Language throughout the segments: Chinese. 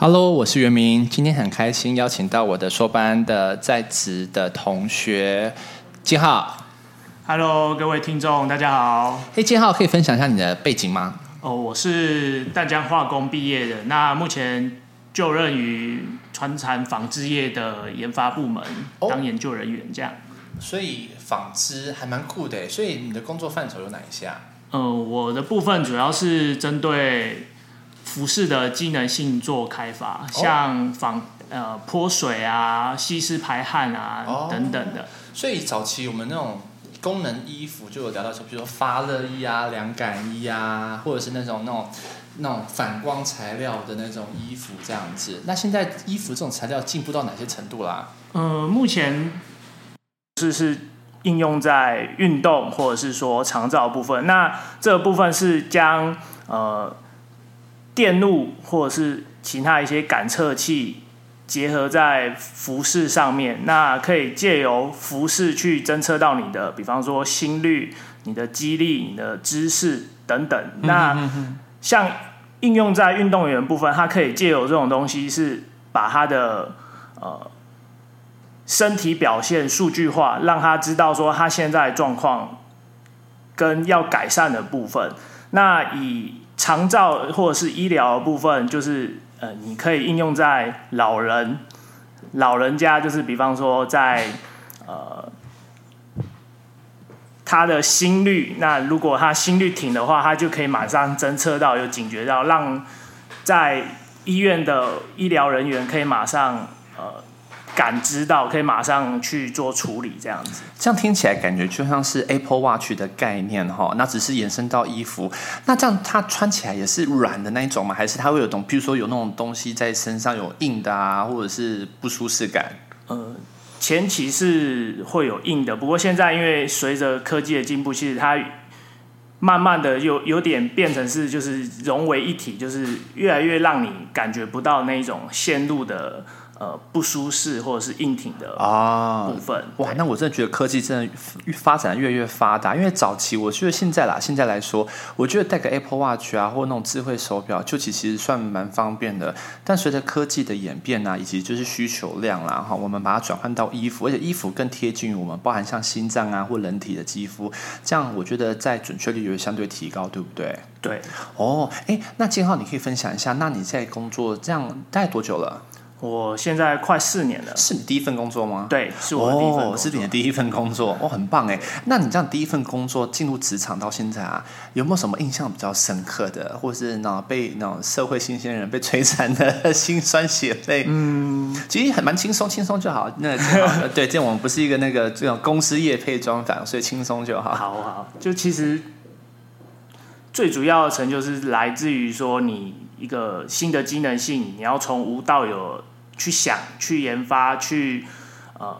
Hello，我是袁明，今天很开心邀请到我的硕班的在职的同学金浩。Hello，各位听众，大家好。嘿，金浩，可以分享一下你的背景吗？哦，我是淡江化工毕业的，那目前就任于船产纺织业的研发部门，当研究人员这样。哦，所以纺织还蛮酷的，所以你的工作范畴有哪一些啊？呃，我的部分主要是针对。服饰的机能性做开发，像防呃泼水啊、吸湿排汗啊、哦、等等的。所以早期我们那种功能衣服就有聊到说，比如说发热衣啊、凉感衣啊，或者是那种那种那种反光材料的那种衣服这样子。那现在衣服这种材料进步到哪些程度啦？呃，目前是是应用在运动或者是说长照部分。那这个部分是将呃。电路或者是其他一些感测器结合在服饰上面，那可以借由服饰去侦测到你的，比方说心率、你的肌力、你的姿势等等。那像应用在运动员部分，它可以借由这种东西，是把他的呃身体表现数据化，让他知道说他现在状况跟要改善的部分。那以长照或者是医疗部分，就是呃，你可以应用在老人、老人家，就是比方说在呃他的心率，那如果他心率停的话，他就可以马上侦测到，有警觉到，让在医院的医疗人员可以马上呃。感知到可以马上去做处理，这样子，这样听起来感觉就像是 Apple Watch 的概念哈，那只是延伸到衣服，那这样它穿起来也是软的那一种吗？还是它会有种，譬如说有那种东西在身上有硬的啊，或者是不舒适感？呃，前期是会有硬的，不过现在因为随着科技的进步，其实它慢慢的有有点变成是就是融为一体，就是越来越让你感觉不到那一种线路的。呃，不舒适或者是硬挺的啊部分。啊、哇，那我真的觉得科技真的越发展越来越发达。因为早期我觉得现在啦，现在来说，我觉得戴个 Apple Watch 啊，或那种智慧手表，就其实算蛮方便的。但随着科技的演变啊，以及就是需求量啦，哈，我们把它转换到衣服，而且衣服更贴近于我们，包含像心脏啊或人体的肌肤，这样我觉得在准确率也会相对提高，对不对？对。哦，哎，那金浩，你可以分享一下，那你在工作这样大概多久了？我现在快四年了，是你第一份工作吗？对，是我的第一份工作。哦，是你的第一份工作，哦，很棒哎。那你这样第一份工作进入职场到现在啊，有没有什么印象比较深刻的，或是那被那种社会新鲜人被摧残的 辛酸血泪？嗯，其实还蛮轻松，轻松就好。那好 对，这我们不是一个那个这种公司业配专访，所以轻松就好。好好，就其实最主要的成就是来自于说你。一个新的机能性，你要从无到有去想、去研发、去呃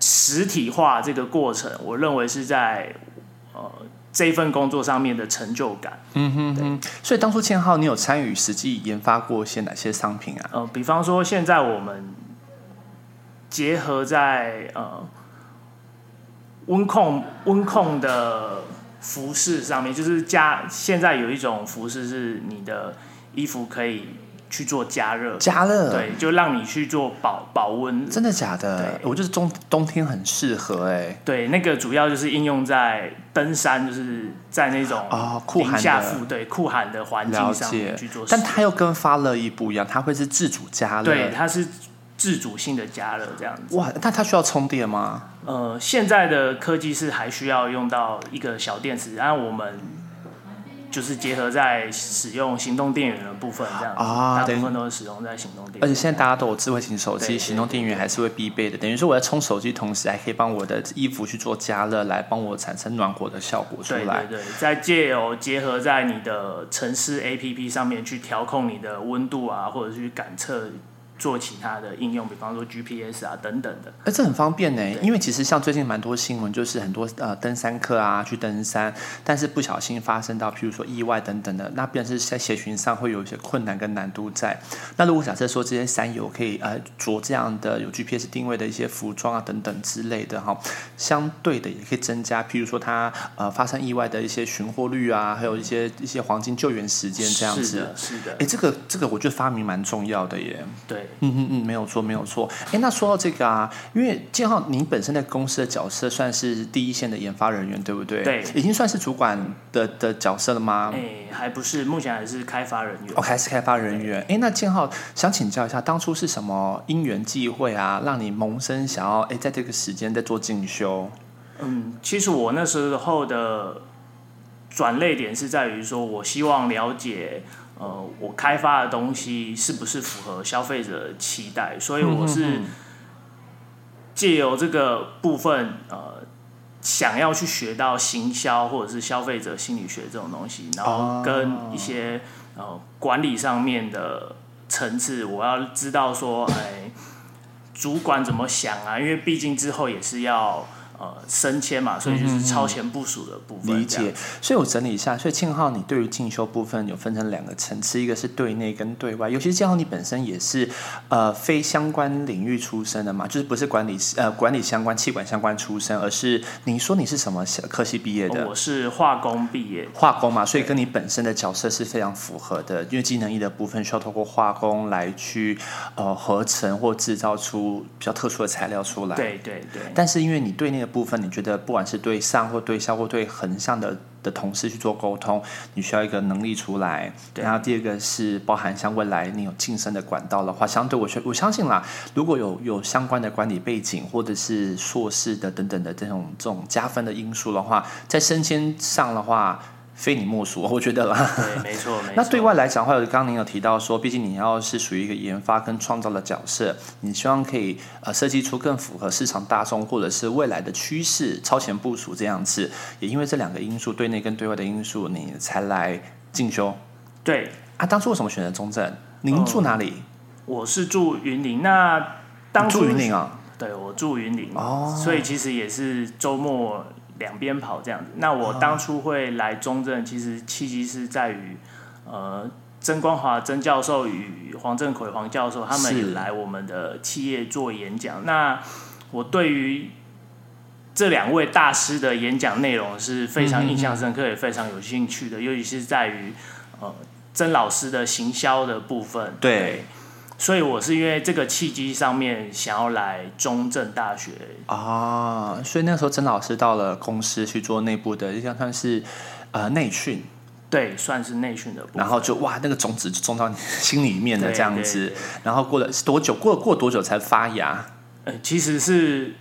实体化这个过程，我认为是在呃这份工作上面的成就感。嗯哼哼。所以当初建浩，你有参与实际研发过些哪些商品啊？呃，比方说现在我们结合在呃温控温控的服饰上面，就是加现在有一种服饰是你的。衣服可以去做加热，加热，对，就让你去做保保温。真的假的？我就是冬冬天很适合哎。对，那个主要就是应用在登山，就是在那种啊酷寒下负对酷寒的环境上面去做。但它又跟发热衣不一样，它会是自主加热。对，它是自主性的加热这样子。哇，那它需要充电吗？呃，现在的科技是还需要用到一个小电池，然后我们。就是结合在使用行动电源的部分，这样啊，大部分都是使用在行动电源。而且现在大家都有智慧型手机，行动电源还是会必备的。等于说我在充手机同时，还可以帮我的衣服去做加热，来帮我产生暖和的效果出来。对对对，再借由结合在你的城市 APP 上面去调控你的温度啊，或者去感测做其他的应用，比方说 GPS 啊等等的。哎，这很方便呢，因为其实像最近蛮多新闻，就是很多呃登山客啊去登山，但是不小心发生到譬如说意外等等的，那便是在协寻上会有一些困难跟难度在。那如果假设说这些山友可以呃着这样的有 GPS 定位的一些服装啊等等之类的哈，相对的也可以增加譬如说他呃发生意外的一些寻获率啊，还有一些一些黄金救援时间这样子。是的，是的。哎，这个这个我觉得发明蛮重要的耶。对。嗯嗯嗯，没有错，没有错。哎，那说到这个啊，因为建浩，您本身在公司的角色算是第一线的研发人员，对不对？对，已经算是主管的的角色了吗？哎，还不是，目前还是开发人员。哦，还是开发人员。哎，那建浩想请教一下，当初是什么因缘际会啊，让你萌生想要哎，在这个时间在做进修？嗯，其实我那时候的转捩点是在于说，我希望了解。呃，我开发的东西是不是符合消费者的期待？所以我是借由这个部分，呃，想要去学到行销或者是消费者心理学这种东西，然后跟一些呃管理上面的层次，我要知道说，哎，主管怎么想啊？因为毕竟之后也是要。呃，升迁嘛，所以就是超前部署的部分。理解，所以我整理一下，所以庆浩，你对于进修部分有分成两个层次，一个是对内跟对外。尤其是庆浩，你本身也是呃非相关领域出身的嘛，就是不是管理呃管理相关、气管相关出身，而是你说你是什么科系毕业的？我是化工毕业，化工嘛，所以跟你本身的角色是非常符合的，因为技能一的部分需要透过化工来去呃合成或制造出比较特殊的材料出来。对对对。但是因为你对那部分，你觉得不管是对上或对下或对横向的的同事去做沟通，你需要一个能力出来。然后第二个是包含像未来你有晋升的管道的话，相对我我相信啦，如果有有相关的管理背景或者是硕士的等等的这种这种加分的因素的话，在升迁上的话。非你莫属，我觉得啦。对，没错，没错。那对外来讲的话，刚刚您有提到说，毕竟你要是属于一个研发跟创造的角色，你希望可以呃设计出更符合市场大众或者是未来的趋势，超前部署这样子。也因为这两个因素，对内跟对外的因素，你才来进修。对啊，当初为什么选择中正？您住哪里？嗯、我是住云林。那当初住云林啊？对，我住云林。哦。所以其实也是周末。两边跑这样子，那我当初会来中正，其实契机是在于，呃，曾光华曾教授与黄振奎黄教授他们也来我们的企业做演讲。那我对于这两位大师的演讲内容是非常印象深刻，也非常有兴趣的，尤其是在于呃曾老师的行销的部分。对。对所以，我是因为这个契机上面想要来中正大学啊，所以那时候曾老师到了公司去做内部的，就像算是呃内训，对，算是内训的部分。然后就哇，那个种子就种到你心里面的这样子，对对对，然后过了多久？过了过多久才发芽？呃，其实是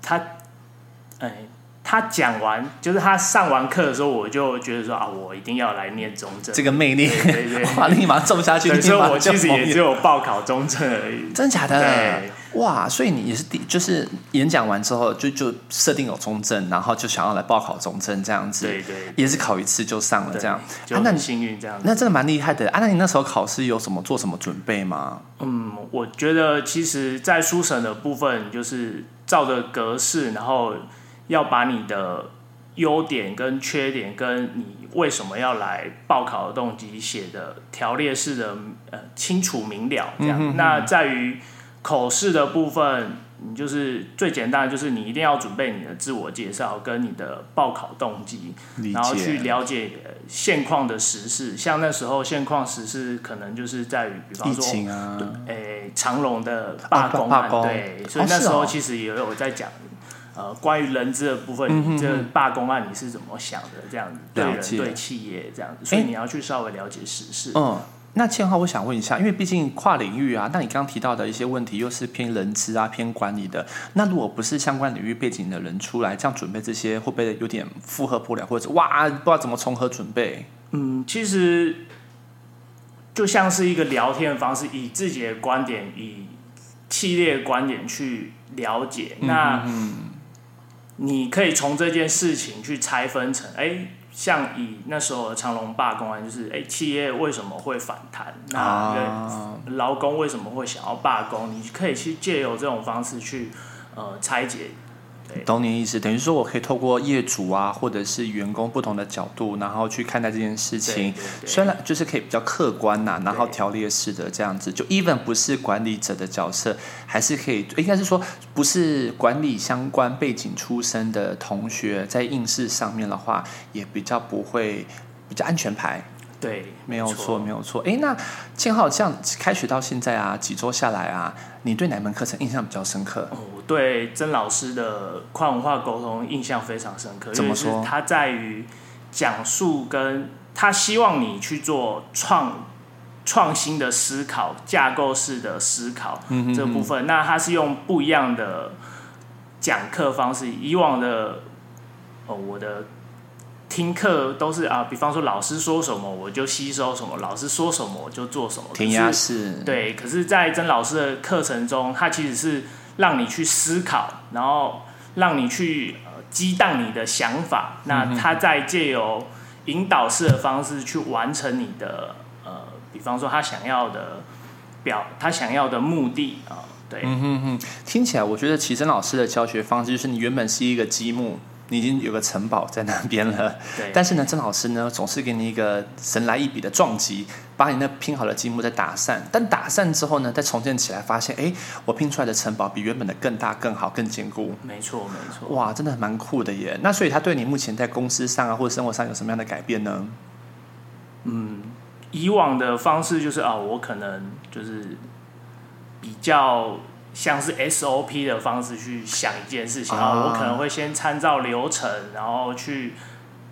他，哎。他讲完，就是他上完课的时候，我就觉得说啊，我一定要来念中正。这个魅力，对对，对，哇，立马种下去。所以我其实也只有报考中正而已。真假的？哇，所以你也是第，就是演讲完之后就就设定有中正，然后就想要来报考中正这样子。对对，也是考一次就上了这样。就很幸运这样子。那真的蛮厉害的。啊，那你那时候考试有什么做什么准备吗？嗯，我觉得其实，在书审的部分，就是照着格式，然后要把你的。优点跟缺点，跟你为什么要来报考的动机写的条列式的呃清楚明了这样。嗯、哼哼那在于口试的部分，你就是最简单的，就是你一定要准备你的自我介绍跟你的报考动机，然后去了解现况的时事。像那时候现况时事可能就是在于，比方说，诶、啊欸、长隆的罢工案，对，所以那时候其实也有在讲。呃，关于人资的部分，你这罢工案你是怎么想的？这样子对人对企业这样子，所以你要去稍微了解时事。嗯，那倩浩，我想问一下，因为毕竟跨领域啊，那你刚刚提到的一些问题又是偏人资啊、偏管理的，那如果不是相关领域背景的人出来这样准备这些，会不会有点负荷不了，或者哇，不知道怎么从何准备？嗯，其实就像是一个聊天的方式，以自己的观点，以企业的观点去了解。那嗯。你可以从这件事情去拆分成，哎，像以那时候的长隆罢工案，就是哎，企业为什么会反弹？那劳工为什么会想要罢工？你可以去借由这种方式去呃拆解。懂你意思，等于说我可以透过业主啊，或者是员工不同的角度，然后去看待这件事情。虽然就是可以比较客观呐、啊，然后条列式的这样子，就 even 不是管理者的角色，还是可以，应该是说不是管理相关背景出身的同学，在应试上面的话，也比较不会比较安全牌。对，没有错，没有错。哎，那建浩，这样开学到现在啊，几周下来啊，你对哪门课程印象比较深刻？哦，我对曾老师的跨文化沟通印象非常深刻。怎么说？他在于讲述，跟他希望你去做创创新的思考、架构式的思考这部分。那他是用不一样的讲课方式，以往的哦，我的。听课都是啊，比方说老师说什么我就吸收什么，老师说什么我就做什么。填鸭式。对，可是，在曾老师的课程中，他其实是让你去思考，然后让你去呃激荡你的想法。嗯、那他在借由引导式的方式去完成你的呃，比方说他想要的表，他想要的目的啊、呃。对，嗯哼哼，听起来我觉得奇曾老师的教学方式就是你原本是一个积木。你已经有个城堡在那边了，对。但是呢，曾老师呢总是给你一个神来一笔的撞击，把你那拼好的积木再打散。但打散之后呢，再重建起来，发现哎，我拼出来的城堡比原本的更大、更好、更坚固。没错，没错。哇，真的蛮酷的耶！那所以他对你目前在公司上啊，或者生活上有什么样的改变呢？嗯，以往的方式就是啊，我可能就是比较。像是 SOP 的方式去想一件事情啊，我可能会先参照流程，然后去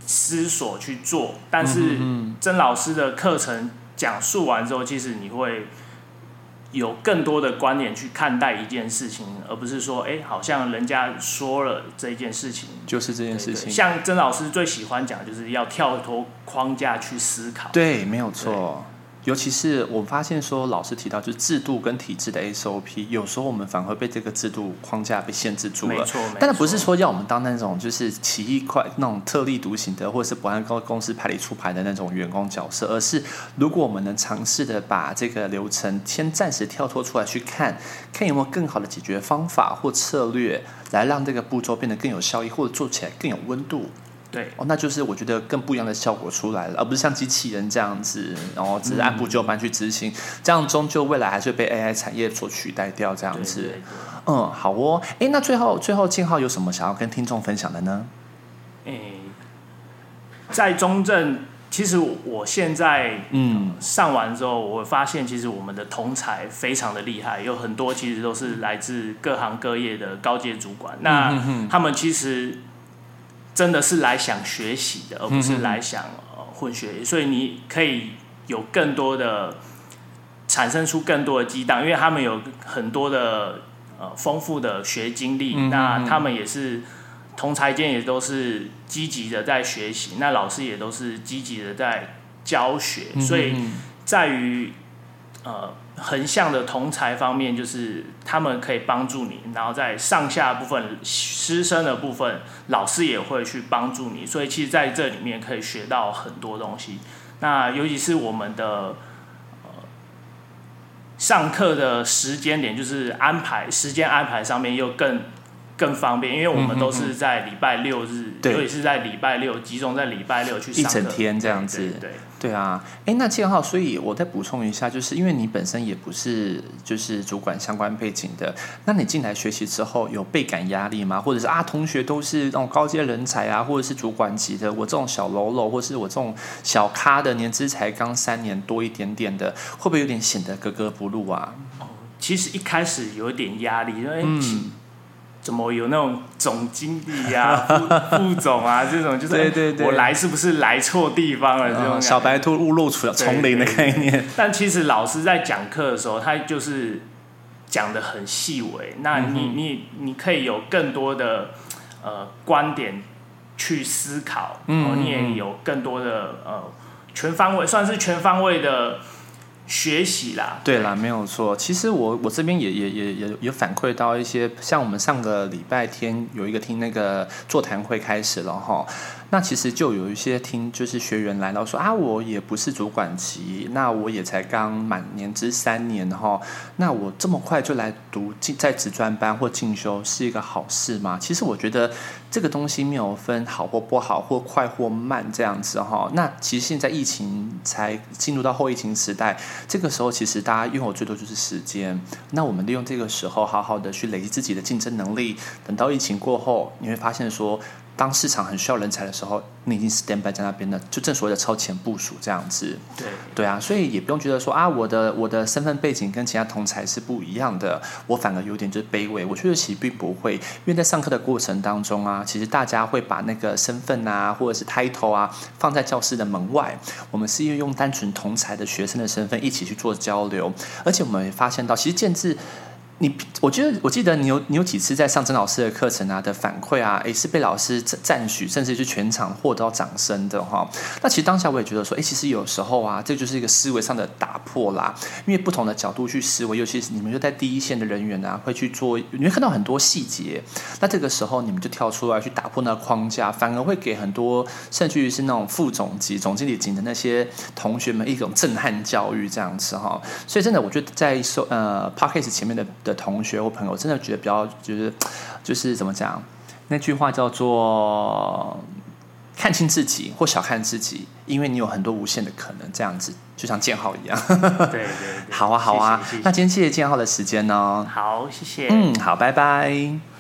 思索去做。但是曾老师的课程讲述完之后，其实你会有更多的观点去看待一件事情，而不是说，哎，好像人家说了这件事情就是这件事情。像曾老师最喜欢讲，就是要跳脱框架去思考。对，没有错。尤其是我发现说，老师提到就是制度跟体制的 SOP，有时候我们反而会被这个制度框架被限制住了。没错，没错。但是不是说要我们当那种就是奇异怪那种特立独行的，或者是不按公公司牌理出牌的那种员工角色，而是如果我们能尝试的把这个流程先暂时跳脱出来去看，看有没有更好的解决方法或策略，来让这个步骤变得更有效益，或者做起来更有温度。对哦，那就是我觉得更不一样的效果出来了，而不是像机器人这样子，然后只是按部就班去执行，嗯、这样终究未来还是会被 AI 产业所取代掉。这样子，嗯，好哦。哎，那最后最后建浩有什么想要跟听众分享的呢？诶，在中正，其实我现在嗯上完之后，我会发现其实我们的同才非常的厉害，有很多其实都是来自各行各业的高阶主管，那、他们其实。真的是来想学习的，而不是来想呃混学，所以你可以有更多的产生出更多的激荡，因为他们有很多的呃丰富的学经历，那他们也是同才间也都是积极的在学习，那老师也都是积极的在教学，所以在于呃。横向的同才方面，就是他们可以帮助你，然后在上下部分师生的部分，老师也会去帮助你，所以其实在这里面可以学到很多东西。那尤其是我们的呃上课的时间点，就是安排时间安排上面又更更方便，因为我们都是在礼拜六日，尤其是在礼拜六集中在礼拜六去上课，一整天这样子，对，对，对。对啊，哎，那建浩，所以我再补充一下，就是因为你本身也不是就是主管相关背景的，那你进来学习之后有倍感压力吗？或者是啊，同学都是那种高阶人才啊，或者是主管级的，我这种小喽啰，或是我这种小咖的，年资才刚三年多一点点的，会不会有点显得格格不入啊？哦，其实一开始有一点压力，因为嗯。怎么有那种总经理啊、副副总啊这种，就是对对对，我来是不是来错地方了？这种小白兔误入丛林的概念。但其实老师在讲课的时候，他就是讲的很细微。那你你你可以有更多的呃观点去思考，然后你也有更多的呃全方位，算是全方位的。学习啦，对啦，没有错。其实我我这边也也也也也反馈到一些，像我们上个礼拜天有一个听那个座谈会开始了哈。那其实就有一些听就是学员来到说啊，我也不是主管级，那我也才刚满年资三年哈，那我这么快就来读在职专班或进修是一个好事吗？其实我觉得这个东西没有分好或不好，或快或慢这样子哈。那其实现在疫情才进入到后疫情时代，这个时候其实大家拥有最多就是时间，那我们利用这个时候好好的去累积自己的竞争能力，等到疫情过后，你会发现说。当市场很需要人才的时候，你已经 stand by 在那边了，就正所谓的超前部署这样子。对对啊，所以也不用觉得说啊，我的我的身份背景跟其他同才是不一样的，我反而有点就是卑微。我觉得其实并不会，因为在上课的过程当中啊，其实大家会把那个身份啊，或者是 title 啊，放在教室的门外。我们是因为用单纯同才的学生的身份一起去做交流，而且我们也发现到，其实建志。你我觉得，我记得你有你有几次在上曾老师的课程啊的反馈啊，也是被老师赞许，甚至是全场获得到掌声的哈。那其实当下我也觉得说，哎，其实有时候啊，这就是一个思维上的打破啦。因为不同的角度去思维，尤其是你们就在第一线的人员啊，会去做，你会看到很多细节。那这个时候你们就跳出来去打破那个框架，反而会给很多甚至于是那种副总级、总经理级的那些同学们一种震撼教育这样子哈。所以真的，我觉得在说呃 Podcast 前面的。的同学或朋友，真的觉得比较就是就是怎么讲？那句话叫做“看清自己或小看自己”，因为你有很多无限的可能。这样子就像建浩一样。对对 对，好啊好啊。谢谢谢谢。那今天谢谢建浩的时间呢？好，谢谢。嗯，好，拜拜。